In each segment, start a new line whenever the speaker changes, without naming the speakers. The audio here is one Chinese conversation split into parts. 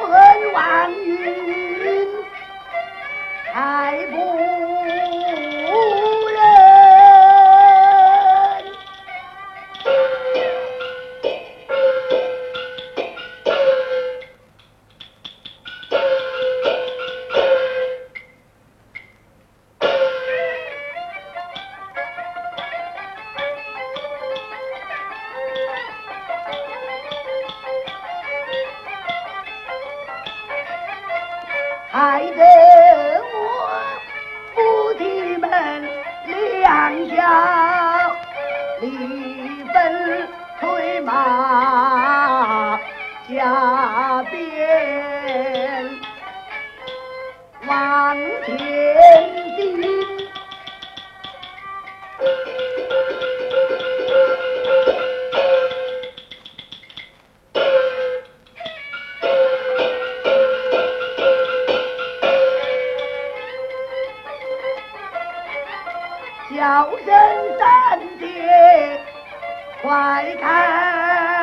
恨王允，害我。হাই 叫声三姐，快看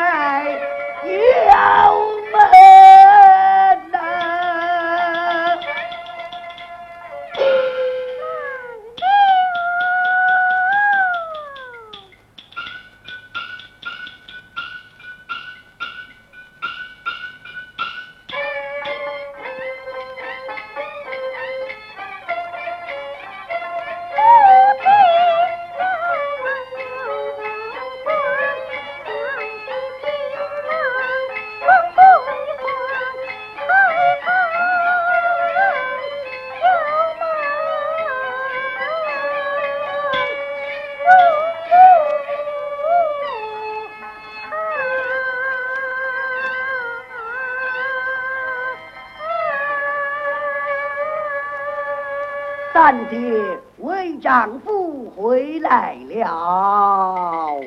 三爹为丈夫回来了。